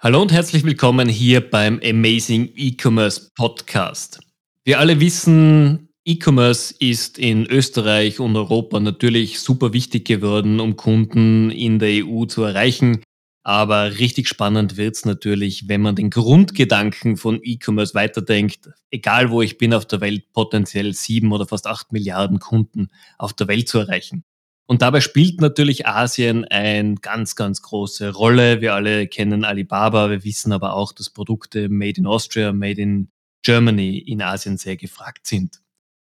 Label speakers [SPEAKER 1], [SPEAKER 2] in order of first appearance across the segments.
[SPEAKER 1] Hallo und herzlich willkommen hier beim Amazing E-Commerce Podcast. Wir alle wissen, E-Commerce ist in Österreich und Europa natürlich super wichtig geworden, um Kunden in der EU zu erreichen. Aber richtig spannend wird's natürlich, wenn man den Grundgedanken von E-Commerce weiterdenkt. Egal wo ich bin auf der Welt, potenziell sieben oder fast acht Milliarden Kunden auf der Welt zu erreichen. Und dabei spielt natürlich Asien eine ganz, ganz große Rolle. Wir alle kennen Alibaba, wir wissen aber auch, dass Produkte made in Austria, made in Germany in Asien sehr gefragt sind.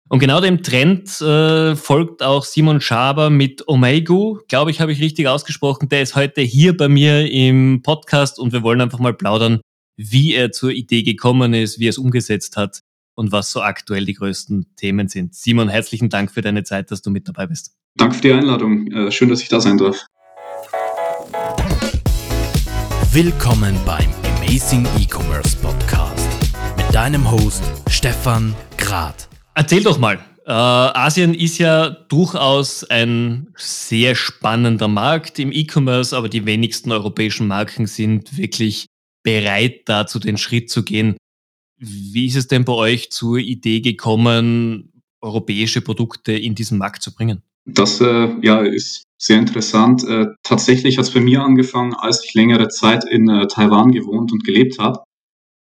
[SPEAKER 1] Und genau dem Trend äh, folgt auch Simon Schaber mit Omegu, glaube ich, habe ich richtig ausgesprochen. Der ist heute hier bei mir im Podcast und wir wollen einfach mal plaudern, wie er zur Idee gekommen ist, wie er es umgesetzt hat und was so aktuell die größten Themen sind. Simon, herzlichen Dank für deine Zeit, dass du mit dabei bist.
[SPEAKER 2] Danke für die Einladung. Äh, schön, dass ich da sein darf.
[SPEAKER 3] Willkommen beim Amazing E-Commerce Podcast mit deinem Host Stefan Grad.
[SPEAKER 1] Erzähl doch mal. Äh, Asien ist ja durchaus ein sehr spannender Markt im E-Commerce, aber die wenigsten europäischen Marken sind wirklich bereit, dazu den Schritt zu gehen. Wie ist es denn bei euch zur Idee gekommen, europäische Produkte in diesen Markt zu bringen?
[SPEAKER 2] Das äh, ja, ist sehr interessant. Äh, tatsächlich hat es bei mir angefangen, als ich längere Zeit in äh, Taiwan gewohnt und gelebt habe.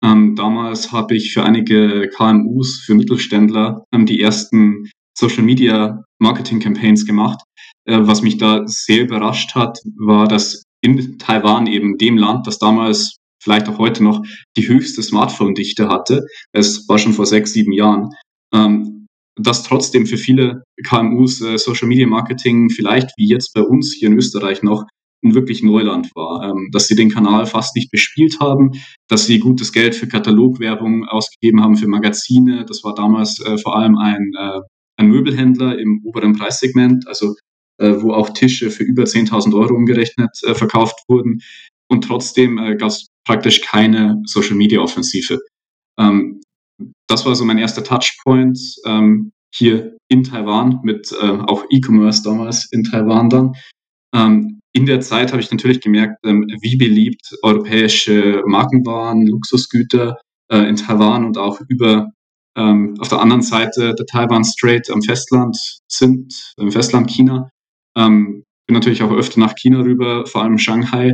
[SPEAKER 2] Ähm, damals habe ich für einige KMUs, für Mittelständler, ähm, die ersten Social Media Marketing Campaigns gemacht. Äh, was mich da sehr überrascht hat, war, dass in Taiwan eben dem Land, das damals vielleicht auch heute noch die höchste Smartphone-Dichte hatte, es war schon vor sechs, sieben Jahren, ähm, dass trotzdem für viele KMUs äh, Social Media Marketing vielleicht wie jetzt bei uns hier in Österreich noch ein wirklich Neuland war, ähm, dass sie den Kanal fast nicht bespielt haben, dass sie gutes Geld für Katalogwerbung ausgegeben haben, für Magazine. Das war damals äh, vor allem ein, äh, ein Möbelhändler im oberen Preissegment, also äh, wo auch Tische für über 10.000 Euro umgerechnet äh, verkauft wurden. Und trotzdem äh, gab es praktisch keine Social Media Offensive. Ähm, das war so mein erster Touchpoint ähm, hier in Taiwan mit äh, auch E-Commerce damals in Taiwan dann. Ähm, in der Zeit habe ich natürlich gemerkt, ähm, wie beliebt europäische Marken waren, Luxusgüter äh, in Taiwan und auch über ähm, auf der anderen Seite der Taiwan Strait am Festland sind, im Festland China. Ähm, bin natürlich auch öfter nach China rüber, vor allem Shanghai,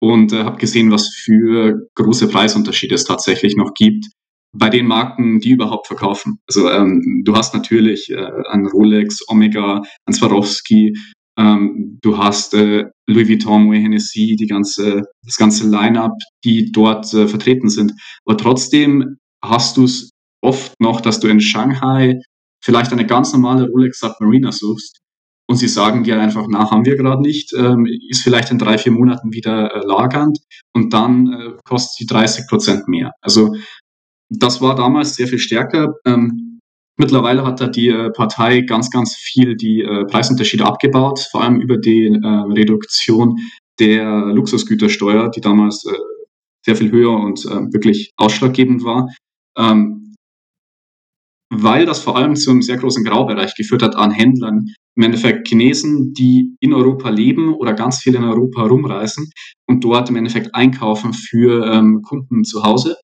[SPEAKER 2] und äh, habe gesehen, was für große Preisunterschiede es tatsächlich noch gibt bei den Marken, die überhaupt verkaufen. Also ähm, du hast natürlich äh, ein Rolex, Omega, ein Swarovski, ähm, du hast äh, Louis Vuitton, Moet Hennessy, die ganze, das ganze Line-up, die dort äh, vertreten sind. Aber trotzdem hast du es oft noch, dass du in Shanghai vielleicht eine ganz normale Rolex Submariner suchst und sie sagen dir einfach, na, haben wir gerade nicht, ähm, ist vielleicht in drei, vier Monaten wieder äh, lagernd und dann äh, kostet sie 30 Prozent mehr. Also das war damals sehr viel stärker. Ähm, mittlerweile hat da die äh, Partei ganz, ganz viel die äh, Preisunterschiede abgebaut, vor allem über die äh, Reduktion der Luxusgütersteuer, die damals äh, sehr viel höher und äh, wirklich ausschlaggebend war. Ähm, weil das vor allem zu einem sehr großen Graubereich geführt hat an Händlern, im Endeffekt Chinesen, die in Europa leben oder ganz viel in Europa rumreisen und dort im Endeffekt einkaufen für ähm, Kunden zu Hause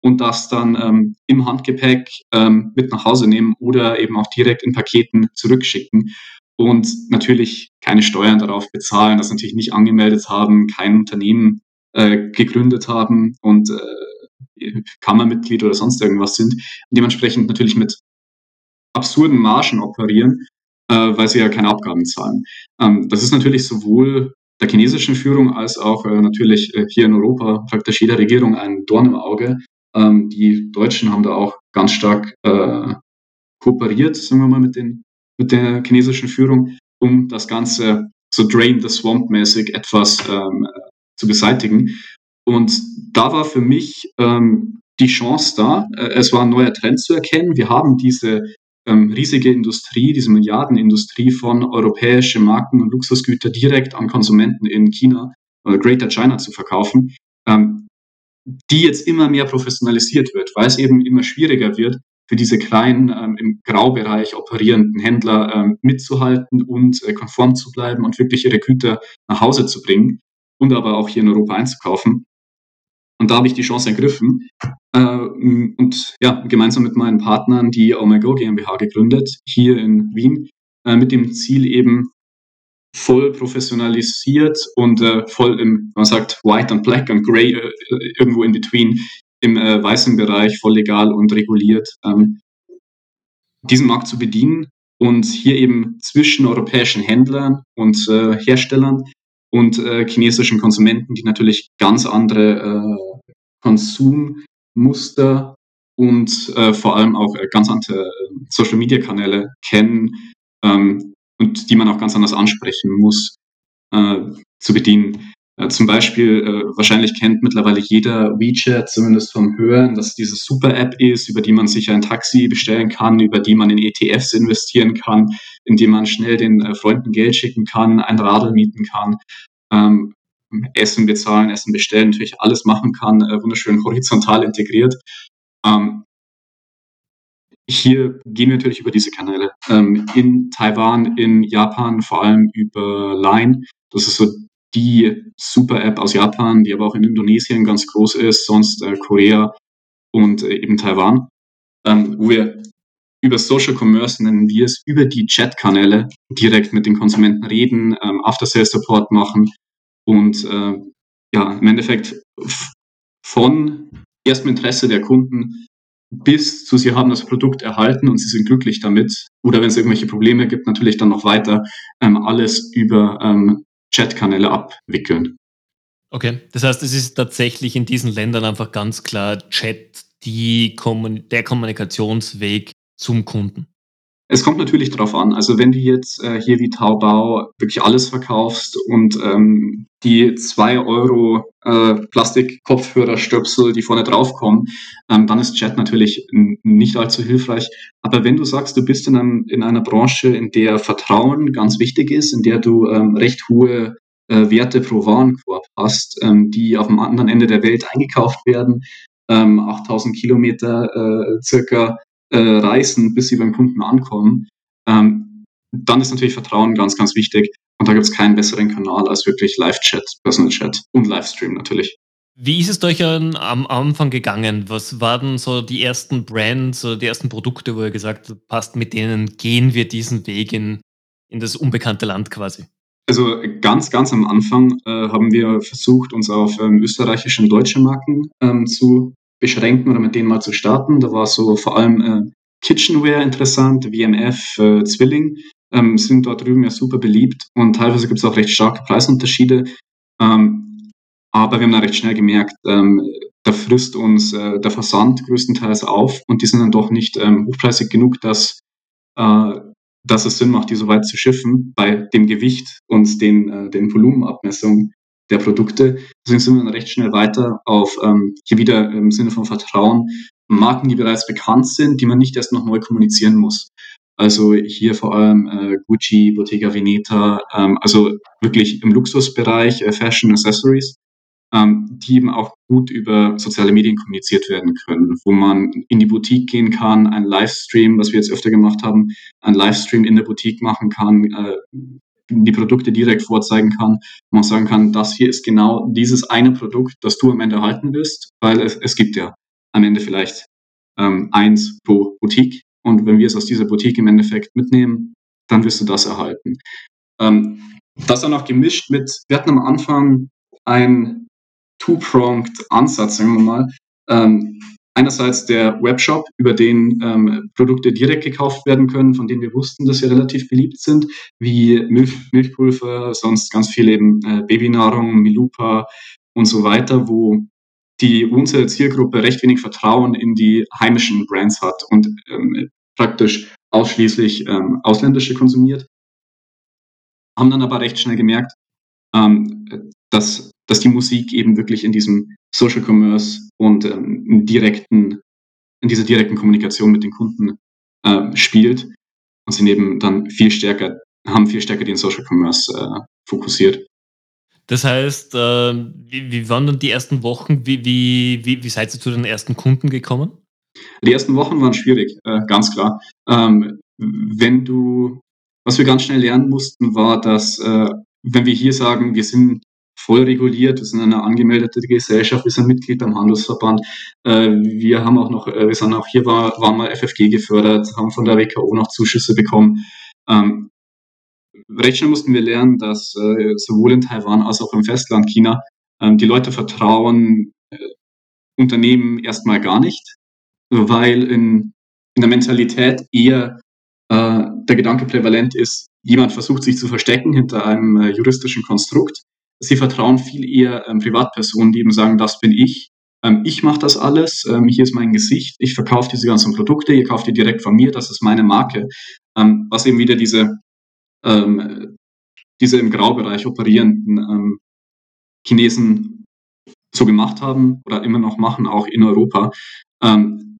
[SPEAKER 2] und das dann ähm, im Handgepäck ähm, mit nach Hause nehmen oder eben auch direkt in Paketen zurückschicken und natürlich keine Steuern darauf bezahlen, das natürlich nicht angemeldet haben, kein Unternehmen äh, gegründet haben und äh, Kammermitglied oder sonst irgendwas sind. Und dementsprechend natürlich mit absurden Margen operieren, äh, weil sie ja keine Abgaben zahlen. Ähm, das ist natürlich sowohl der chinesischen Führung als auch äh, natürlich äh, hier in Europa praktisch jeder Regierung ein Dorn im Auge, ähm, die Deutschen haben da auch ganz stark äh, kooperiert, sagen wir mal, mit, den, mit der chinesischen Führung, um das Ganze so Drain the Swamp mäßig etwas ähm, zu beseitigen. Und da war für mich ähm, die Chance da. Äh, es war ein neuer Trend zu erkennen. Wir haben diese ähm, riesige Industrie, diese Milliardenindustrie von europäischen Marken und Luxusgüter direkt an Konsumenten in China oder Greater China zu verkaufen. Ähm, die jetzt immer mehr professionalisiert wird, weil es eben immer schwieriger wird, für diese kleinen ähm, im Graubereich operierenden Händler ähm, mitzuhalten und äh, konform zu bleiben und wirklich ihre Güter nach Hause zu bringen und aber auch hier in Europa einzukaufen. Und da habe ich die Chance ergriffen äh, und ja, gemeinsam mit meinen Partnern die Oh My Go GmbH gegründet, hier in Wien, äh, mit dem Ziel eben voll professionalisiert und äh, voll im, man sagt, White and Black und Grey, äh, irgendwo in between, im äh, weißen Bereich, voll legal und reguliert, ähm, diesen Markt zu bedienen und hier eben zwischen europäischen Händlern und äh, Herstellern und äh, chinesischen Konsumenten, die natürlich ganz andere äh, Konsummuster und vor allem auch ganz andere Social-Media-Kanäle kennen ähm, und die man auch ganz anders ansprechen muss, äh, zu bedienen. Äh, zum Beispiel, äh, wahrscheinlich kennt mittlerweile jeder WeChat, zumindest vom Hören, dass diese Super-App ist, über die man sich ein Taxi bestellen kann, über die man in ETFs investieren kann, in die man schnell den äh, Freunden Geld schicken kann, ein Radl mieten kann, ähm, Essen bezahlen, Essen bestellen, natürlich alles machen kann, äh, wunderschön horizontal integriert. Ähm, hier gehen wir natürlich über diese Kanäle. Ähm, in Taiwan, in Japan vor allem über Line. Das ist so die Super-App aus Japan, die aber auch in Indonesien ganz groß ist, sonst äh, Korea und äh, eben Taiwan, ähm, wo wir über Social Commerce nennen wir es, über die Chat-Kanäle direkt mit den Konsumenten reden, ähm, After-Sales-Support machen und äh, ja, im Endeffekt von erstem Interesse der Kunden bis zu sie haben das Produkt erhalten und sie sind glücklich damit. Oder wenn es irgendwelche Probleme gibt, natürlich dann noch weiter ähm, alles über ähm, Chatkanäle abwickeln.
[SPEAKER 1] Okay, das heißt, es ist tatsächlich in diesen Ländern einfach ganz klar Chat die Kommun der Kommunikationsweg zum Kunden.
[SPEAKER 2] Es kommt natürlich darauf an. Also wenn du jetzt äh, hier wie Taobao wirklich alles verkaufst und ähm, die zwei Euro äh, Plastik-Kopfhörer-Stöpsel, die vorne draufkommen, ähm, dann ist Chat natürlich nicht allzu hilfreich. Aber wenn du sagst, du bist in, einem, in einer Branche, in der Vertrauen ganz wichtig ist, in der du ähm, recht hohe äh, Werte pro Warenkorb hast, ähm, die auf dem anderen Ende der Welt eingekauft werden, 8000 ähm, Kilometer äh, circa äh, reisen, bis sie beim Kunden ankommen, ähm, dann ist natürlich Vertrauen ganz, ganz wichtig. Und da gibt es keinen besseren Kanal als wirklich Live-Chat, Personal-Chat und Livestream natürlich.
[SPEAKER 1] Wie ist es euch am Anfang gegangen? Was waren so die ersten Brands oder die ersten Produkte, wo ihr gesagt habt, passt, mit denen gehen wir diesen Weg in, in das unbekannte Land quasi?
[SPEAKER 2] Also ganz, ganz am Anfang äh, haben wir versucht, uns auf ähm, österreichische und deutsche Marken ähm, zu beschränken oder mit denen mal zu starten. Da war so vor allem äh, Kitchenware interessant, WMF, äh, Zwilling ähm, sind dort drüben ja super beliebt und teilweise gibt es auch recht starke Preisunterschiede. Ähm, aber wir haben da recht schnell gemerkt, ähm, da frisst uns äh, der Versand größtenteils auf und die sind dann doch nicht ähm, hochpreisig genug, dass, äh, dass es Sinn macht, die so weit zu schiffen bei dem Gewicht und den, äh, den Volumenabmessungen der Produkte. Deswegen sind wir dann recht schnell weiter auf ähm, hier wieder im Sinne von Vertrauen Marken, die bereits bekannt sind, die man nicht erst noch neu kommunizieren muss. Also hier vor allem äh, Gucci, Bottega Veneta, ähm, also wirklich im Luxusbereich äh, Fashion Accessories, ähm, die eben auch gut über soziale Medien kommuniziert werden können, wo man in die Boutique gehen kann, ein Livestream, was wir jetzt öfter gemacht haben, ein Livestream in der Boutique machen kann, äh, die Produkte direkt vorzeigen kann, man sagen kann, das hier ist genau dieses eine Produkt, das du am Ende erhalten wirst, weil es, es gibt ja am Ende vielleicht ähm, eins pro Boutique. Und wenn wir es aus dieser Boutique im Endeffekt mitnehmen, dann wirst du das erhalten. Ähm, das dann auch gemischt mit, wir hatten am Anfang ein Two-Pronged Ansatz, sagen wir mal. Ähm, einerseits der Webshop, über den ähm, Produkte direkt gekauft werden können, von denen wir wussten, dass sie relativ beliebt sind, wie Milch, Milchpulver, sonst ganz viel eben äh, Babynahrung, Milupa und so weiter, wo die unsere Zielgruppe recht wenig Vertrauen in die heimischen Brands hat und ähm, praktisch ausschließlich ähm, ausländische konsumiert. Haben dann aber recht schnell gemerkt, ähm, dass, dass die Musik eben wirklich in diesem Social Commerce und ähm, direkten, in dieser direkten Kommunikation mit den Kunden äh, spielt und sind eben dann viel stärker, haben viel stärker den Social Commerce äh, fokussiert.
[SPEAKER 1] Das heißt, äh, wie, wie, waren dann die ersten Wochen? Wie, wie, wie, wie seid ihr zu den ersten Kunden gekommen?
[SPEAKER 2] Die ersten Wochen waren schwierig, äh, ganz klar. Ähm, wenn du, was wir ganz schnell lernen mussten, war, dass äh, wenn wir hier sagen, wir sind voll reguliert. Wir sind eine angemeldete Gesellschaft, wir sind Mitglied beim Handelsverband. Äh, wir haben auch noch, äh, wir sind auch hier war, waren mal FFG gefördert, haben von der WKO noch Zuschüsse bekommen. Ähm, recht schnell mussten wir lernen, dass äh, sowohl in Taiwan als auch im Festland China ähm, die Leute vertrauen äh, Unternehmen erstmal gar nicht, weil in, in der Mentalität eher äh, der Gedanke prävalent ist, jemand versucht sich zu verstecken hinter einem äh, juristischen Konstrukt. Sie vertrauen viel eher ähm, Privatpersonen, die eben sagen, das bin ich, ähm, ich mache das alles, ähm, hier ist mein Gesicht, ich verkaufe diese ganzen Produkte, ihr kauft die direkt von mir, das ist meine Marke. Ähm, was eben wieder diese, ähm, diese im Graubereich operierenden ähm, Chinesen so gemacht haben oder immer noch machen, auch in Europa. Und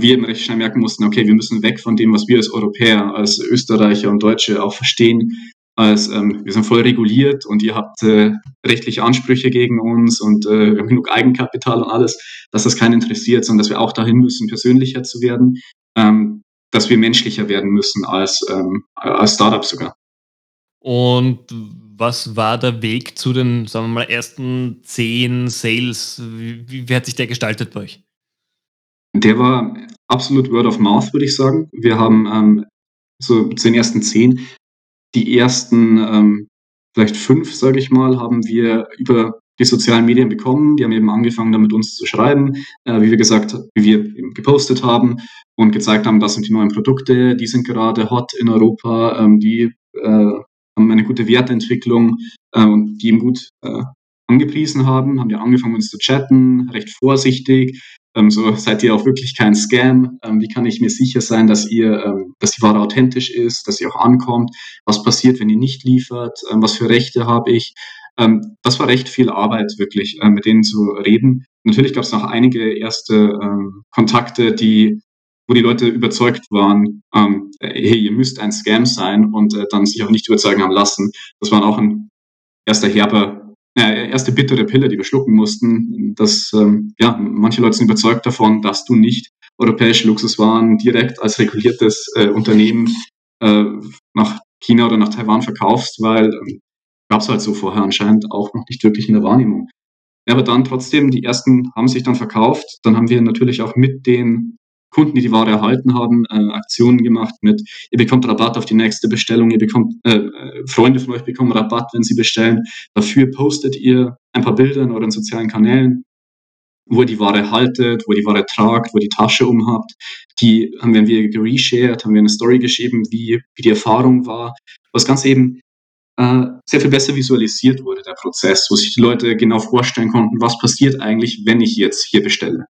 [SPEAKER 2] wir eben recht schnell merken mussten, okay, wir müssen weg von dem, was wir als Europäer, als Österreicher und Deutsche auch verstehen, als ähm, wir sind voll reguliert und ihr habt äh, rechtliche Ansprüche gegen uns und äh, wir haben genug Eigenkapital und alles, dass das keinen interessiert, sondern dass wir auch dahin müssen, persönlicher zu werden, ähm, dass wir menschlicher werden müssen als, ähm, als Startup sogar.
[SPEAKER 1] Und was war der Weg zu den, sagen wir mal, ersten zehn Sales? Wie, wie hat sich der gestaltet bei euch?
[SPEAKER 2] Der war absolut Word of Mouth, würde ich sagen. Wir haben ähm, so zu den ersten zehn, die ersten ähm, vielleicht fünf, sage ich mal, haben wir über die sozialen Medien bekommen. Die haben eben angefangen, damit uns zu schreiben, äh, wie wir gesagt, wie wir eben gepostet haben und gezeigt haben, das sind die neuen Produkte, die sind gerade hot in Europa, ähm, die äh, haben eine gute Wertentwicklung äh, und die eben gut äh, angepriesen haben, haben wir angefangen, uns zu chatten, recht vorsichtig, ähm, so seid ihr auch wirklich kein Scam? Ähm, wie kann ich mir sicher sein, dass ihr, ähm, dass die Ware authentisch ist, dass sie auch ankommt? Was passiert, wenn ihr nicht liefert? Ähm, was für Rechte habe ich? Ähm, das war recht viel Arbeit, wirklich, äh, mit denen zu reden. Natürlich gab es noch einige erste ähm, Kontakte, die wo die Leute überzeugt waren, ähm, hey, ihr müsst ein Scam sein und äh, dann sich auch nicht überzeugen haben lassen. Das war auch ein erster herber äh, erste bittere Pille, die wir schlucken mussten, dass ähm, ja, manche Leute sind überzeugt davon, dass du nicht europäische Luxuswaren direkt als reguliertes äh, Unternehmen äh, nach China oder nach Taiwan verkaufst, weil ähm, gab es halt so vorher anscheinend auch noch nicht wirklich in der Wahrnehmung. Ja, aber dann trotzdem, die ersten haben sich dann verkauft. Dann haben wir natürlich auch mit den Kunden, die die Ware erhalten haben, äh, Aktionen gemacht mit, ihr bekommt Rabatt auf die nächste Bestellung, ihr bekommt, äh, äh, Freunde von euch bekommen Rabatt, wenn sie bestellen. Dafür postet ihr ein paar Bilder in euren sozialen Kanälen, wo ihr die Ware haltet, wo ihr die Ware tragt, wo ihr die Tasche umhabt. Die haben wir gereshared, haben wir eine Story geschrieben, wie, wie die Erfahrung war. Was ganz eben äh, sehr viel besser visualisiert wurde, der Prozess, wo sich die Leute genau vorstellen konnten, was passiert eigentlich, wenn ich jetzt hier bestelle.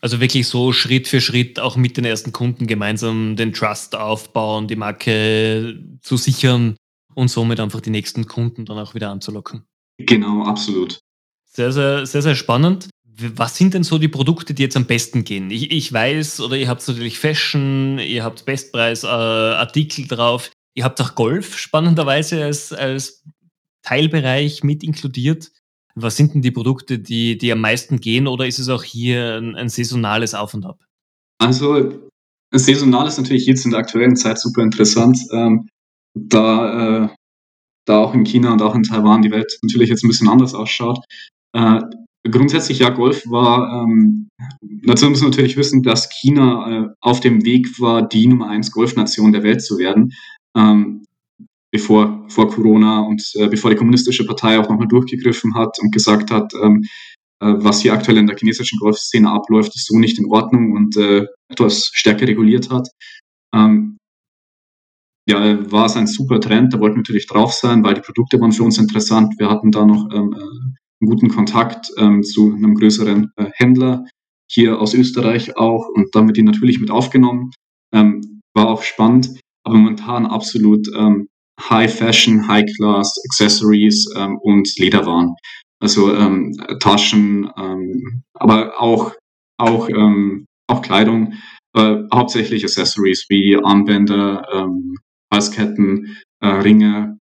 [SPEAKER 1] Also wirklich so Schritt für Schritt auch mit den ersten Kunden gemeinsam den Trust aufbauen, die Marke zu sichern und somit einfach die nächsten Kunden dann auch wieder anzulocken.
[SPEAKER 2] Genau, absolut.
[SPEAKER 1] Sehr, sehr, sehr, sehr spannend. Was sind denn so die Produkte, die jetzt am besten gehen? Ich, ich weiß, oder ihr habt natürlich Fashion, ihr habt Bestpreis-Artikel äh, drauf, ihr habt auch Golf spannenderweise als, als Teilbereich mit inkludiert. Was sind denn die Produkte, die, die am meisten gehen oder ist es auch hier ein, ein saisonales Auf und Ab?
[SPEAKER 2] Also saisonal ist natürlich jetzt in der aktuellen Zeit super interessant, ähm, da, äh, da auch in China und auch in Taiwan die Welt natürlich jetzt ein bisschen anders ausschaut. Äh, grundsätzlich ja, Golf war, ähm, dazu muss man natürlich wissen, dass China äh, auf dem Weg war, die Nummer 1 Golfnation der Welt zu werden. Ähm, bevor vor Corona und äh, bevor die kommunistische Partei auch nochmal durchgegriffen hat und gesagt hat, ähm, äh, was hier aktuell in der chinesischen Golfszene abläuft, ist so nicht in Ordnung und äh, etwas stärker reguliert hat. Ähm, ja, war es ein super Trend, da wollten wir natürlich drauf sein, weil die Produkte waren für uns interessant. Wir hatten da noch ähm, äh, einen guten Kontakt ähm, zu einem größeren äh, Händler hier aus Österreich auch und damit die natürlich mit aufgenommen. Ähm, war auch spannend, aber momentan absolut ähm, High Fashion, High Class Accessories ähm, und Lederwaren. Also ähm, Taschen, ähm, aber auch auch ähm, auch Kleidung, äh, hauptsächlich Accessories wie Armbänder, ähm, Halsketten, äh, Ringe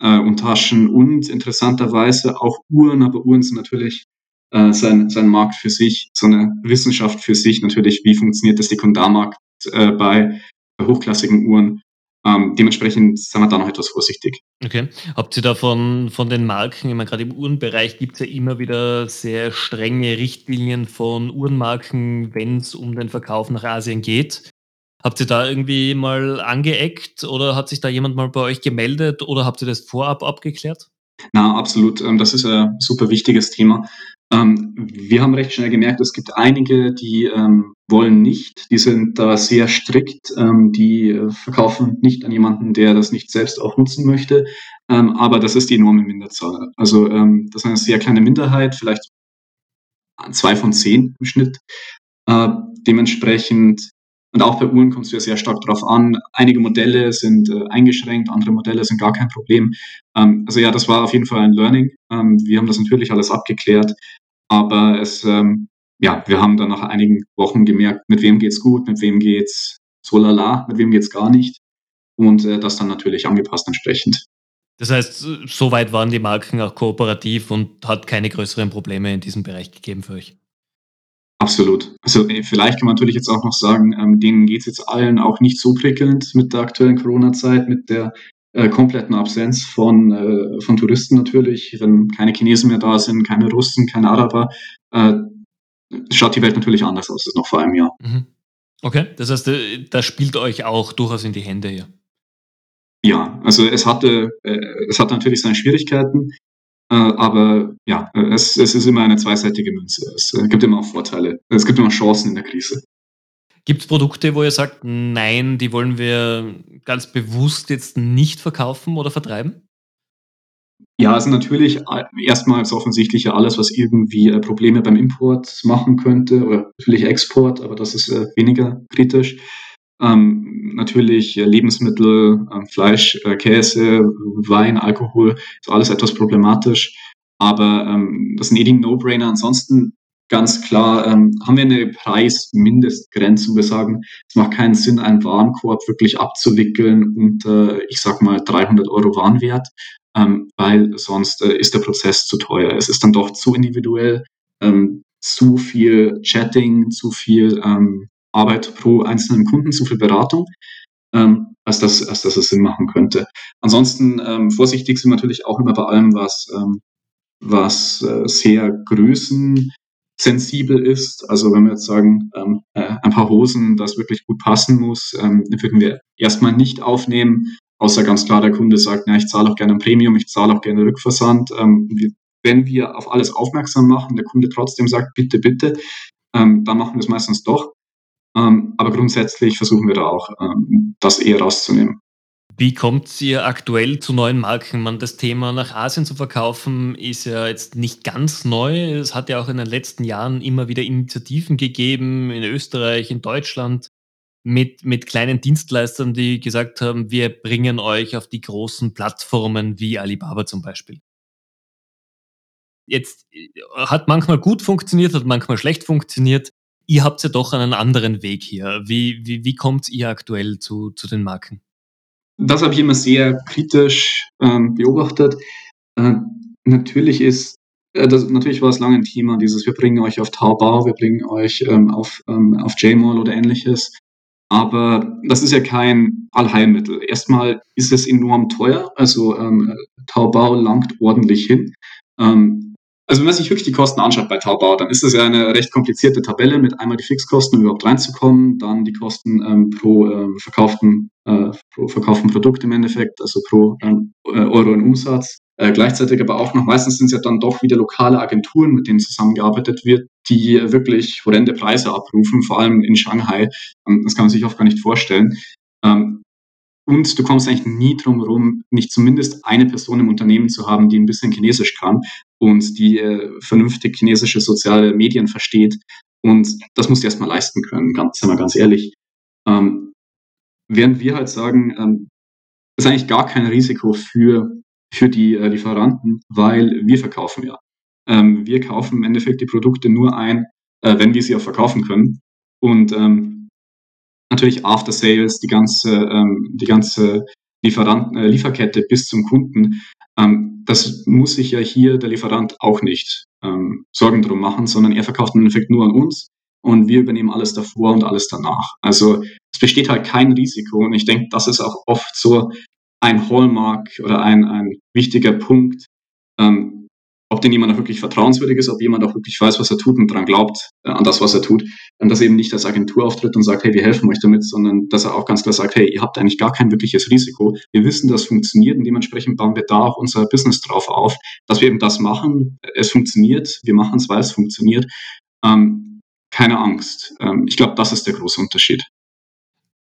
[SPEAKER 2] äh, und Taschen. Und interessanterweise auch Uhren, aber Uhren sind natürlich äh, sein, sein Markt für sich, so eine Wissenschaft für sich natürlich, wie funktioniert der Sekundarmarkt äh, bei hochklassigen Uhren Ähm, dementsprechend sind wir da noch etwas vorsichtig.
[SPEAKER 1] Okay. Habt ihr da von, von den Marken, ich meine, gerade im Uhrenbereich gibt es ja immer wieder sehr strenge Richtlinien von Uhrenmarken, wenn es um den Verkauf nach Asien geht. Habt ihr da irgendwie mal angeeckt oder hat sich da jemand mal bei euch gemeldet oder habt ihr das vorab abgeklärt?
[SPEAKER 2] Na, absolut. Ähm, das ist ein super wichtiges Thema. Ähm, wir haben recht schnell gemerkt, es gibt einige, die ähm, wollen nicht, die sind da sehr strikt, die äh, verkaufen nicht an jemanden, der das nicht selbst auch nutzen möchte. aber das ist die enorme Minderzahl. Also das ist eine sehr kleine Minderheit, vielleicht zwei von zehn im Schnitt. Äh, dementsprechend und auch bei Uhren kommt es ja sehr stark darauf an. Einige Modelle sind äh, eingeschränkt, andere Modelle sind gar kein Problem. Ähm, also ja, das war auf jeden Fall ein Learning. Ähm, wir haben das natürlich alles abgeklärt, aber es, ähm, ja, wir haben dann nach einigen Wochen gemerkt, mit wem geht's gut, mit wem geht's so lala, mit wem geht's gar nicht und äh, das dann natürlich angepasst entsprechend.
[SPEAKER 1] Das heißt, soweit waren die Marken auch kooperativ und hat keine größeren Probleme in diesem Bereich gegeben für euch.
[SPEAKER 2] Absolut. Also äh, vielleicht kann man natürlich jetzt auch noch sagen, ähm, denen geht es jetzt allen auch nicht so prickelnd mit der aktuellen Corona-Zeit, mit der äh, kompletten Absenz von, äh, von Touristen natürlich, wenn keine Chinesen mehr da sind, keine Russen, keine Araber, äh, schaut die Welt natürlich anders aus als noch vor einem Jahr. Mhm.
[SPEAKER 1] Okay, das heißt, äh, das spielt euch auch durchaus in die Hände hier.
[SPEAKER 2] Ja, also es hatte, äh, es hat natürlich seine Schwierigkeiten. Äh, aber ja, es, es ist immer eine zweiseitige Münze. Es äh, gibt immer auch Vorteile. Es gibt immer Chancen in der Krise.
[SPEAKER 1] Gibt es Produkte, wo ihr sagt, nein, die wollen wir ganz bewusst jetzt nicht verkaufen oder vertreiben?
[SPEAKER 2] Ja, also natürlich erstmal das Offensichtliche alles, was irgendwie äh, Probleme beim Import machen könnte oder natürlich Export, aber das ist weniger kritisch. Ähm, natürlich Lebensmittel, äh, Fleisch, äh, Käse, Wein, Alkohol, ist alles etwas problematisch. Aber ähm, das sind eh die No-Brainer. Ansonsten ganz klar, ähm, haben wir eine Preismindestgrenze, wo wir sagen, es macht keinen Sinn, einen Warenkorb wirklich abzuwickeln unter, ich sag mal, 300 Euro Warenwert, ähm, weil sonst äh, ist der Prozess zu teuer. Es ist dann doch zu individuell, ähm, zu viel Chatting, zu viel ähm, Arbeit pro einzelnen Kunden, zu viel Beratung, ähm, als, dass, als dass es Sinn machen könnte. Ansonsten ähm, vorsichtig sind natürlich auch immer bei allem, was, ähm, was äh, sehr größensensibel ist. Also wenn wir jetzt sagen, ähm, äh, ein paar Hosen, das wirklich gut passen muss, ähm, würden wir erstmal nicht aufnehmen, außer ganz klar der Kunde sagt, na, ich zahle auch gerne ein Premium, ich zahle auch gerne Rückversand. Ähm, wir, wenn wir auf alles aufmerksam machen, der Kunde trotzdem sagt, bitte, bitte, ähm, dann machen wir es meistens doch. Ähm, aber grundsätzlich versuchen wir da auch, ähm, das eher rauszunehmen.
[SPEAKER 1] Wie kommt ihr aktuell zu neuen Marken? Man, das Thema nach Asien zu verkaufen ist ja jetzt nicht ganz neu. Es hat ja auch in den letzten Jahren immer wieder Initiativen gegeben in Österreich, in Deutschland mit, mit kleinen Dienstleistern, die gesagt haben, wir bringen euch auf die großen Plattformen wie Alibaba zum Beispiel. Jetzt äh, hat manchmal gut funktioniert, hat manchmal schlecht funktioniert ihr habt ja doch einen anderen Weg hier. Wie, wie, wie kommt ihr aktuell zu, zu den Marken?
[SPEAKER 2] Das habe ich immer sehr kritisch ähm, beobachtet. Äh, natürlich ist, äh, das, natürlich war es lange ein Thema, dieses, wir bringen euch auf Taobao, wir bringen euch ähm, auf, ähm, auf JMall oder ähnliches. Aber das ist ja kein Allheilmittel. Erstmal ist es enorm teuer, also ähm, Taobao langt ordentlich hin. Ähm, also wenn man sich wirklich die Kosten anschaut bei Taobao, dann ist das ja eine recht komplizierte Tabelle mit einmal die Fixkosten, um überhaupt reinzukommen, dann die Kosten ähm, pro ähm, verkauften äh, pro verkauften Produkt im Endeffekt, also pro ähm, äh, Euro in Umsatz. Äh, gleichzeitig aber auch noch, meistens sind es ja dann doch wieder lokale Agenturen, mit denen zusammengearbeitet wird, die wirklich horrende Preise abrufen, vor allem in Shanghai. Ähm, das kann man sich oft gar nicht vorstellen. Ähm, und du kommst eigentlich nie drum herum, nicht zumindest eine Person im Unternehmen zu haben, die ein bisschen Chinesisch kann und die äh, vernünftig chinesische soziale Medien versteht. Und das musst du erstmal leisten können, ganz, sind wir ganz ehrlich. Ähm, während wir halt sagen, ähm, ist eigentlich gar kein Risiko für, für die äh, Lieferanten, weil wir verkaufen ja. Ähm, wir kaufen im Endeffekt die Produkte nur ein, äh, wenn wir sie auch verkaufen können. Und ähm, natürlich After Sales, die ganze, ähm, die ganze Lieferanten, äh, Lieferkette bis zum Kunden. Ähm, das muss sich ja hier der Lieferant auch nicht ähm, Sorgen drum machen, sondern er verkauft im Endeffekt nur an uns und wir übernehmen alles davor und alles danach. Also es besteht halt kein Risiko und ich denke, das ist auch oft so ein Hallmark oder ein, ein wichtiger Punkt, ähm, ob denn jemand auch wirklich vertrauenswürdig ist, ob jemand auch wirklich weiß, was er tut und daran glaubt, äh, an das, was er tut. Und dass er eben nicht als Agentur auftritt und sagt, hey, wir helfen euch damit, sondern dass er auch ganz klar sagt, hey, ihr habt eigentlich gar kein wirkliches Risiko. Wir wissen, das funktioniert und dementsprechend bauen wir da auch unser Business drauf auf, dass wir eben das machen. Es funktioniert, wir machen es, weil es funktioniert. Ähm, keine Angst. Ähm, ich glaube, das ist der große Unterschied.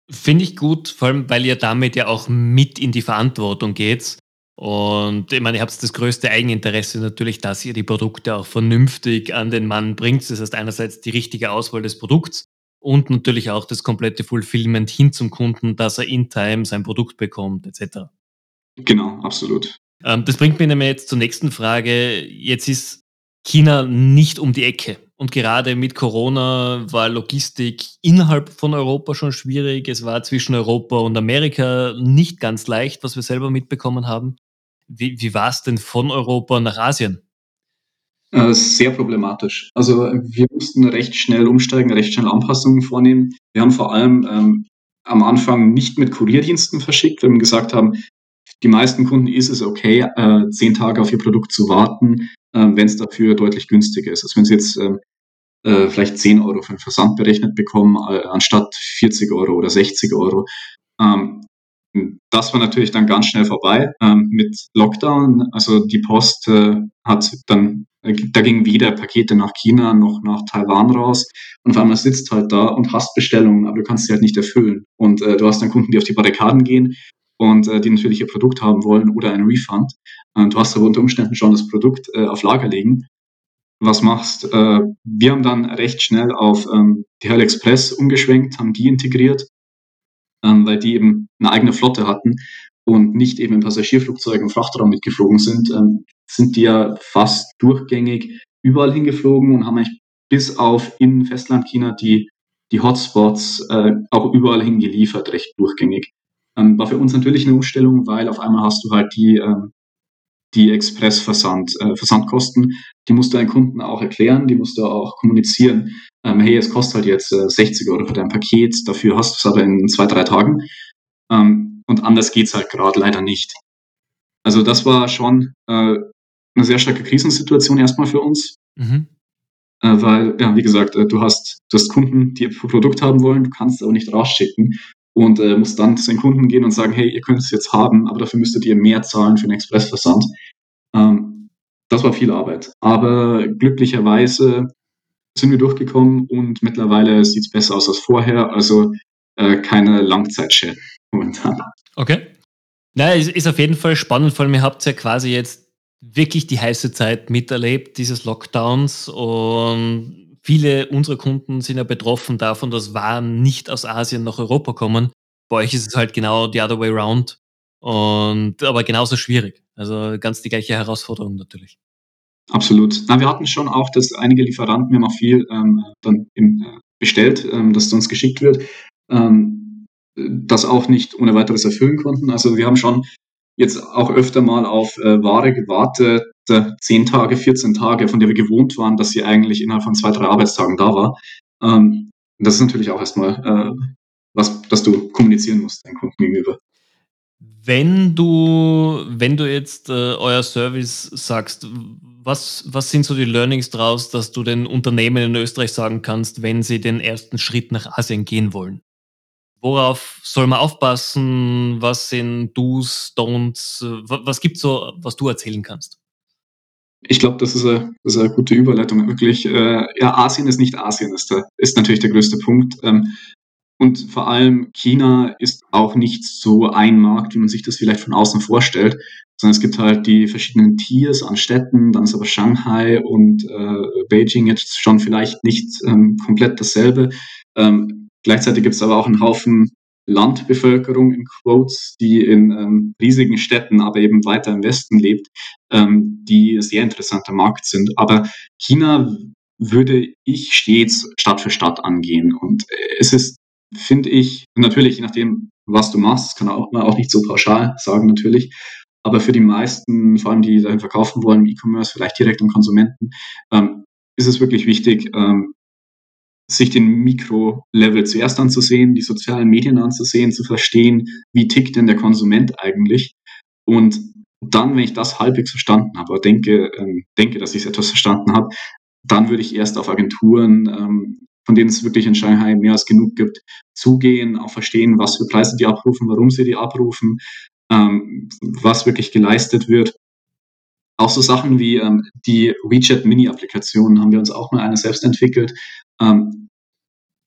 [SPEAKER 1] Finde ich gut, vor allem, weil ihr damit ja auch mit in die Verantwortung geht und ich meine, ihr habt das größte Eigeninteresse natürlich, dass ihr die Produkte auch vernünftig an den Mann bringt. Das heißt einerseits die richtige Auswahl des Produkts und natürlich auch das komplette Fulfillment hin zum Kunden, dass er in Time sein Produkt bekommt, etc.
[SPEAKER 2] Genau, absolut.
[SPEAKER 1] Ähm, das bringt mich nämlich jetzt zur nächsten Frage. Jetzt ist China nicht um die Ecke. Und gerade mit Corona war Logistik innerhalb von Europa schon schwierig. Es war zwischen Europa und Amerika nicht ganz leicht, was wir selber mitbekommen haben. Wie, wie war es denn von Europa nach Asien?
[SPEAKER 2] Äh, sehr problematisch. Also wir mussten recht schnell umsteigen, recht schnell Anpassungen vornehmen. Wir haben vor allem ähm, am Anfang nicht mit Kurierdiensten verschickt, weil wir gesagt haben, die meisten Kunden ist es okay, äh, zehn Tage auf ihr Produkt zu warten, wenn es dafür deutlich günstiger ist. Also wenn sie jetzt ähm, äh, vielleicht 10 Euro für den Versand berechnet bekommen, äh, anstatt 40 Euro oder 60 Euro. Ähm, das war natürlich dann ganz schnell vorbei ähm, mit Lockdown. Also die Post äh, hat dann, äh, da gingen weder Pakete nach China noch nach Taiwan raus. Und auf einmal sitzt halt da und hast Bestellungen, aber du kannst sie halt nicht erfüllen. Und äh, du hast dann Kunden, die auf die Barrikaden gehen und äh, die natürlich ihr Produkt haben wollen oder ein Refund. Und du hast aber unter Umständen schon das Produkt äh, auf Lager liegen. Was machst? Äh, wir haben dann recht schnell auf ähm, die Hell Express umgeschwenkt, haben die integriert ähm, weil die eben eine eigene Flotte hatten und nicht eben in Passagierflugzeugen und Frachtraum mitgeflogen sind, ähm, sind die ja fast durchgängig überall hingeflogen und haben eigentlich bis auf in Festlandchina die, die Hotspots äh, auch überall hingeliefert, recht durchgängig. Ähm, war für uns natürlich eine Umstellung, weil auf einmal hast du halt die, ähm, die Express-Versand, äh, Versandkosten, die musst du deinen Kunden auch erklären, die musst du auch kommunizieren. Ähm, hey, es kostet halt jetzt äh, 60 Euro für dein Paket, dafür hast du es aber in zwei, drei Tagen. Ähm, und anders geht's halt gerade leider nicht. Also das war schon äh, eine sehr starke Krisensituation erstmal für uns. Mhm. Äh, weil, ja, wie gesagt, äh, du hast, du hast Kunden, die ein Produkt haben wollen, du kannst es aber nicht rausschicken und äh, muss dann zu den Kunden gehen und sagen, hey, ihr könnt es jetzt haben, aber dafür müsstet ihr mehr zahlen für einen Expressversand. Ähm, das war viel Arbeit. Aber glücklicherweise sind wir durchgekommen und mittlerweile sieht es besser aus als vorher. Also äh, keine Langzeitschäden momentan.
[SPEAKER 1] Okay. Na, es ist auf jeden Fall spannend, vor allem ihr habt ja quasi jetzt wirklich die heiße Zeit miterlebt, dieses Lockdowns und Viele unserer Kunden sind ja betroffen davon, dass Waren nicht aus Asien nach Europa kommen. Bei euch ist es halt genau the other way around. Und, aber genauso schwierig. Also ganz die gleiche Herausforderung natürlich.
[SPEAKER 2] Absolut. Na, wir hatten schon auch, dass einige Lieferanten, wir haben auch viel ähm, dann im, äh, bestellt, ähm, dass es uns geschickt wird, ähm, das auch nicht ohne weiteres erfüllen konnten. Also wir haben schon jetzt auch öfter mal auf äh, Ware gewartet, äh, 10 Tage, 14 Tage, von der wir gewohnt waren, dass sie eigentlich innerhalb von zwei, drei Arbeitstagen da war. Ähm, das ist natürlich auch erstmal äh, was, das du kommunizieren musst deinen Kunden gegenüber.
[SPEAKER 1] Wenn du, wenn du jetzt äh, euer Service sagst, was, was sind so die Learnings daraus, dass du den Unternehmen in Österreich sagen kannst, wenn sie den ersten Schritt nach Asien gehen wollen? Worauf soll man aufpassen? Was sind Do's, Don'ts? Was gibt so, was du erzählen kannst?
[SPEAKER 2] Ich glaube, das, ist eine, das ist eine gute Überleitung. Wirklich, äh, ja, Asien ist nicht Asien, ist, der, ist natürlich der größte Punkt. Ähm, und vor allem China ist auch nicht so ein Markt, wie man sich das vielleicht von außen vorstellt, sondern es gibt halt die verschiedenen Tiers an Städten, dann ist aber Shanghai und äh, Beijing jetzt schon vielleicht nicht ähm, komplett dasselbe. Ähm, Gleichzeitig gibt es aber auch einen Haufen Landbevölkerung in Quotes, die in ähm, riesigen Städten, aber eben weiter im Westen lebt, ähm, die sehr interessanter Markt sind. Aber China würde ich stets Stadt für Stadt angehen. Und es ist, finde ich, natürlich, je nachdem, was du machst, kann auch, man auch nicht so pauschal sagen, natürlich. Aber für die meisten, vor allem die dahin verkaufen wollen, E-Commerce, vielleicht direkt an Konsumenten, ähm, ist es wirklich wichtig, ähm, sich den Mikro-Level zuerst anzusehen, die sozialen Medien anzusehen, zu verstehen, wie tickt denn der Konsument eigentlich. Und dann, wenn ich das halbwegs verstanden habe, oder denke, ähm, denke, dass ich es etwas verstanden habe, dann würde ich erst auf Agenturen, ähm, von denen es wirklich in Shanghai mehr als genug gibt, zugehen, auch verstehen, was für Preise die abrufen, warum sie die abrufen, ähm, was wirklich geleistet wird. Auch so Sachen wie ähm, die WeChat Mini-Applikation haben wir uns auch mal eine selbst entwickelt. Ähm,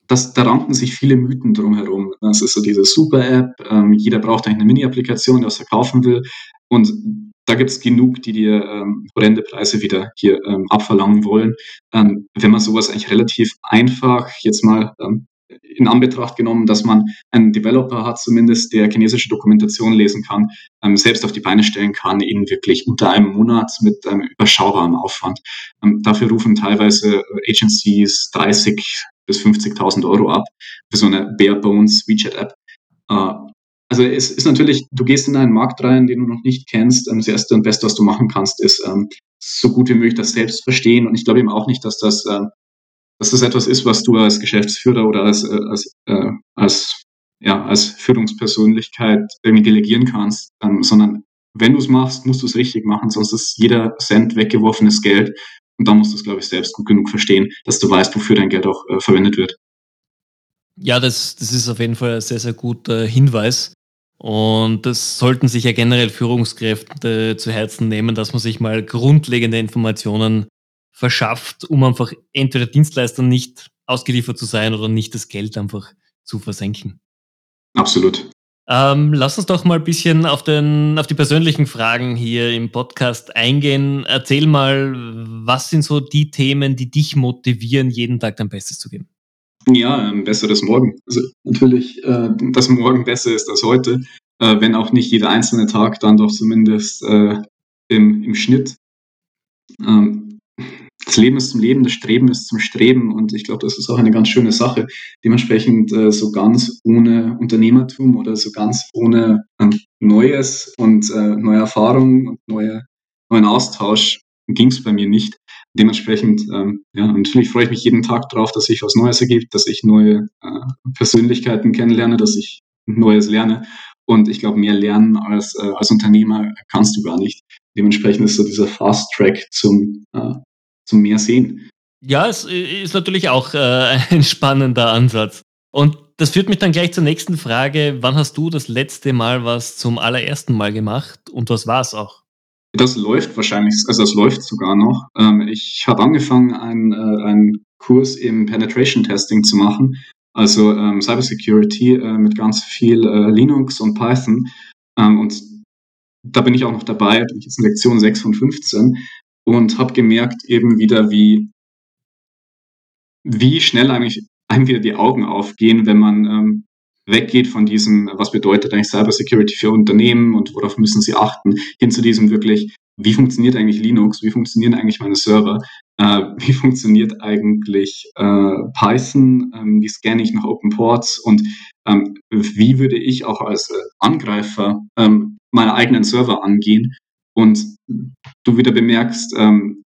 [SPEAKER 2] das, da ranken sich viele Mythen drumherum. Das ist so diese Super-App, ähm, jeder braucht eigentlich eine Mini-Applikation, die was verkaufen will. Und da gibt es genug, die dir ähm, horrende Preise wieder hier ähm, abverlangen wollen. Ähm, wenn man sowas eigentlich relativ einfach jetzt mal ähm, in Anbetracht genommen, dass man einen Developer hat, zumindest der chinesische Dokumentation lesen kann, ähm, selbst auf die Beine stellen kann, in wirklich unter einem Monat mit einem überschaubaren Aufwand. Ähm, dafür rufen teilweise Agencies 30 bis 50.000 Euro ab für so eine Bare Bones WeChat App. Äh, also es ist natürlich, du gehst in einen Markt rein, den du noch nicht kennst. Ähm, das Erste und Beste, was du machen kannst, ist ähm, so gut wie möglich das selbst verstehen. Und ich glaube eben auch nicht, dass das, äh, dass das etwas ist, was du als Geschäftsführer oder als, äh, als, äh, als, ja, als Führungspersönlichkeit irgendwie delegieren kannst, ähm, sondern wenn du es machst, musst du es richtig machen, sonst ist jeder Cent weggeworfenes Geld. Und dann musst du es, glaube ich, selbst gut genug verstehen, dass du weißt, wofür dein Geld auch äh, verwendet wird.
[SPEAKER 1] Ja, das, das ist auf jeden Fall ein sehr, sehr guter Hinweis. Und das sollten sich ja generell Führungskräfte zu Herzen nehmen, dass man sich mal grundlegende Informationen verschafft, um einfach entweder Dienstleistern nicht ausgeliefert zu sein oder nicht das Geld einfach zu versenken.
[SPEAKER 2] Absolut.
[SPEAKER 1] Ähm, lass uns doch mal ein bisschen auf, den, auf die persönlichen Fragen hier im Podcast eingehen. Erzähl mal, was sind so die Themen, die dich motivieren, jeden Tag dein Bestes zu geben?
[SPEAKER 2] Ja, ein besseres Morgen. Also natürlich, äh, das Morgen besser ist als heute, äh, wenn auch nicht jeder einzelne Tag, dann doch zumindest äh, im, im Schnitt. Ähm, das Leben ist zum Leben, das Streben ist zum Streben und ich glaube, das ist auch eine ganz schöne Sache. Dementsprechend äh, so ganz ohne Unternehmertum oder so ganz ohne äh, Neues und äh, neue Erfahrungen und neue, neuen Austausch ging es bei mir nicht. Dementsprechend, ähm, ja, natürlich freue ich mich jeden Tag darauf, dass sich was Neues ergibt, dass ich neue äh, Persönlichkeiten kennenlerne, dass ich Neues lerne. Und ich glaube, mehr lernen als, äh, als Unternehmer kannst du gar nicht. Dementsprechend ist so dieser Fast Track zum, äh, zum mehr sehen.
[SPEAKER 1] Ja, es ist natürlich auch äh, ein spannender Ansatz. Und das führt mich dann gleich zur nächsten Frage. Wann hast du das letzte Mal was zum allerersten Mal gemacht und was war es auch?
[SPEAKER 2] Das läuft wahrscheinlich, also es läuft sogar noch. Ähm, ich habe angefangen, einen, äh, einen Kurs im Penetration Testing zu machen, also ähm, Cybersecurity äh, mit ganz viel äh, Linux und Python. Ähm, und da bin ich auch noch dabei, bin ich jetzt in Lektion 6 von 15 und habe gemerkt eben wieder, wie, wie schnell eigentlich einem wieder die Augen aufgehen, wenn man ähm, weggeht von diesem, was bedeutet eigentlich Cybersecurity für Unternehmen und worauf müssen sie achten, hin zu diesem wirklich, wie funktioniert eigentlich Linux, wie funktionieren eigentlich meine Server, äh, wie funktioniert eigentlich äh, Python, ähm, wie scanne ich nach Open Ports und ähm, wie würde ich auch als äh, Angreifer ähm, meine eigenen Server angehen und du wieder bemerkst, ähm,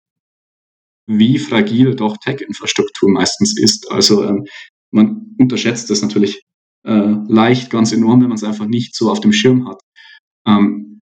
[SPEAKER 2] wie fragil doch Tech-Infrastruktur meistens ist. Also ähm, man unterschätzt das natürlich äh, leicht ganz enorm, wenn man es einfach nicht so auf dem Schirm hat. Ähm,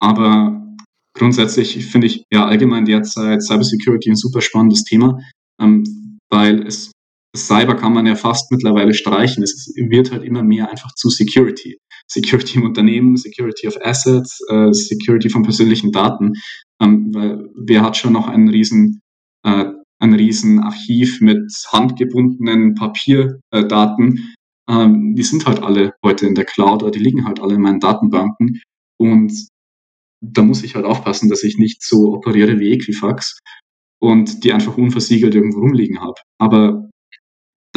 [SPEAKER 2] aber grundsätzlich finde ich ja allgemein derzeit Cybersecurity ein super spannendes Thema, ähm, weil es Cyber kann man ja fast mittlerweile streichen. Es wird halt immer mehr einfach zu Security. Security im Unternehmen, Security of Assets, äh, Security von persönlichen Daten. Ähm, weil wer hat schon noch einen riesen, äh, ein riesen Archiv mit handgebundenen Papierdaten, ähm, die sind halt alle heute in der Cloud oder die liegen halt alle in meinen Datenbanken. Und da muss ich halt aufpassen, dass ich nicht so operiere wie Equifax und die einfach unversiegelt irgendwo rumliegen habe. Aber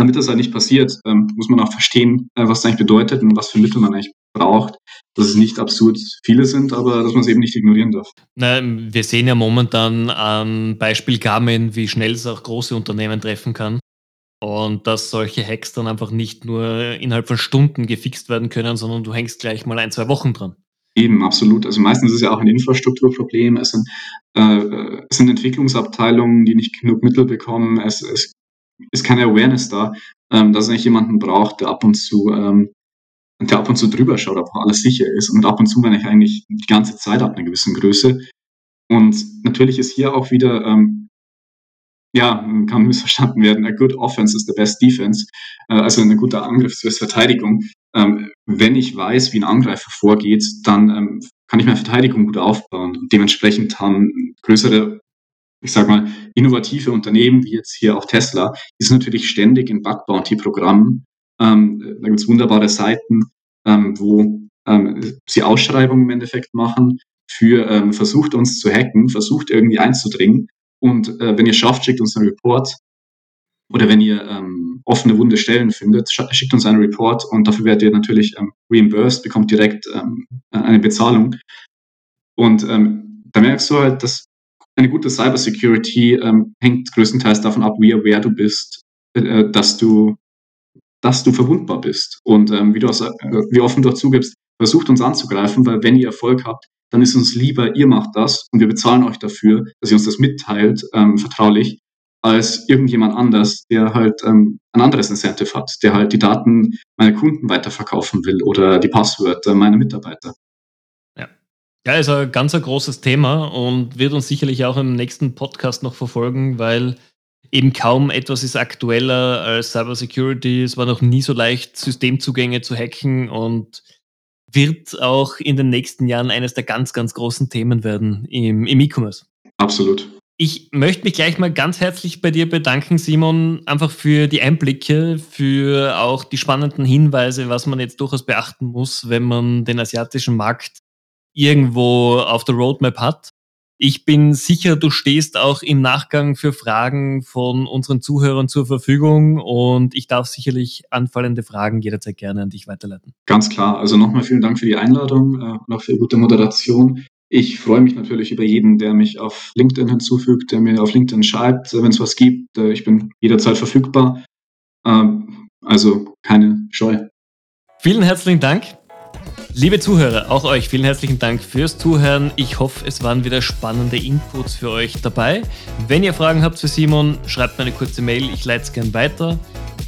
[SPEAKER 2] damit das halt nicht passiert, ähm, muss man auch verstehen, äh, was das eigentlich bedeutet und was für Mittel man eigentlich braucht. Dass es nicht absurd viele sind, aber dass man es eben nicht ignorieren darf.
[SPEAKER 1] Na, wir sehen ja momentan am Beispiel Garmin, wie schnell es auch große Unternehmen treffen kann. Und dass solche Hacks dann einfach nicht nur innerhalb von Stunden gefixt werden können, sondern du hängst gleich mal ein, zwei Wochen dran.
[SPEAKER 2] Eben, absolut. Also meistens ist es ja auch ein Infrastrukturproblem. Es sind, äh, es sind Entwicklungsabteilungen, die nicht genug Mittel bekommen. Es, es ist keine Awareness da, ähm, dass eigentlich jemanden braucht, der ab und zu, ähm, der ab und zu drüber schaut, ob alles sicher ist. Und ab und zu meine ich eigentlich die ganze Zeit ab einer gewissen Größe. Und natürlich ist hier auch wieder, ähm, ja, kann missverstanden werden, a good offense is the best defense. Äh, also eine gute Angriff ist Verteidigung. Ähm, wenn ich weiß, wie ein Angreifer vorgeht, dann ähm, kann ich meine Verteidigung gut aufbauen. Und dementsprechend haben größere, ich sag mal, innovative Unternehmen, wie jetzt hier auch Tesla, ist natürlich ständig in Bug Bounty Programmen. Ähm, da gibt es wunderbare Seiten, ähm, wo ähm, sie Ausschreibungen im Endeffekt machen für ähm, versucht uns zu hacken, versucht irgendwie einzudringen. Und äh, wenn ihr schafft, schickt uns einen Report. Oder wenn ihr ähm, offene wunde Stellen findet, schickt uns einen Report und dafür werdet ihr natürlich ähm, reimbursed, bekommt direkt eine Bezahlung. Und da merkst du halt, dass eine gute Cybersecurity ähm, hängt größtenteils davon ab, wie aware du bist, äh, dass du dass du verwundbar bist. Und ähm, wie, du äh, wie offen du zugibst, versucht uns anzugreifen, weil wenn ihr Erfolg habt, dann ist uns lieber, ihr macht das und wir bezahlen euch dafür, dass ihr uns das mitteilt, ähm, vertraulich, als irgendjemand anders, der halt ähm, ein anderes Incentive hat, der halt die Daten meiner Kunden weiterverkaufen will oder die Passwörter meiner Mitarbeiter.
[SPEAKER 1] Ja. Ist ein ganz ein großes Thema und wird uns sicherlich auch im nächsten Podcast noch verfolgen, weil eben kaum etwas ist aktueller als Cybersecurity. Es war noch nie so leicht, Systemzugänge zu hacken und wird auch in den nächsten Jahren eines der ganz, ganz großen Themen werden im, im E-Commerce.
[SPEAKER 2] Absolut.
[SPEAKER 1] Ich möchte mich gleich mal ganz herzlich bei dir bedanken, Simon, einfach für die Einblicke, für auch die spannenden Hinweise, was man jetzt durchaus beachten muss, wenn man den asiatischen Markt irgendwo auf der Roadmap hat. Ich bin sicher, du stehst auch im Nachgang für Fragen von unseren Zuhörern zur Verfügung und ich darf sicherlich anfallende Fragen jederzeit gerne an dich weiterleiten.
[SPEAKER 2] Ganz klar. Also nochmal vielen Dank für die Einladung äh, und auch für die gute Moderation. Ich freue mich natürlich über jeden, der mich auf LinkedIn hinzufügt, der mir auf LinkedIn schreibt, wenn es was gibt. Äh, ich bin jederzeit verfügbar. Ähm, also keine Scheu.
[SPEAKER 1] Vielen herzlichen Dank. Liebe Zuhörer, auch euch vielen herzlichen Dank fürs Zuhören. Ich hoffe, es waren wieder spannende Inputs für euch dabei. Wenn ihr Fragen habt für Simon, schreibt mir eine kurze Mail, ich leite es gern weiter.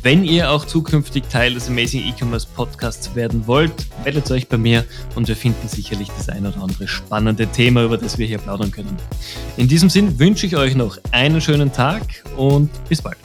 [SPEAKER 1] Wenn ihr auch zukünftig Teil des Amazing E-Commerce Podcasts werden wollt, meldet euch bei mir und wir finden sicherlich das ein oder andere spannende Thema, über das wir hier plaudern können. In diesem Sinn wünsche ich euch noch einen schönen Tag und bis bald.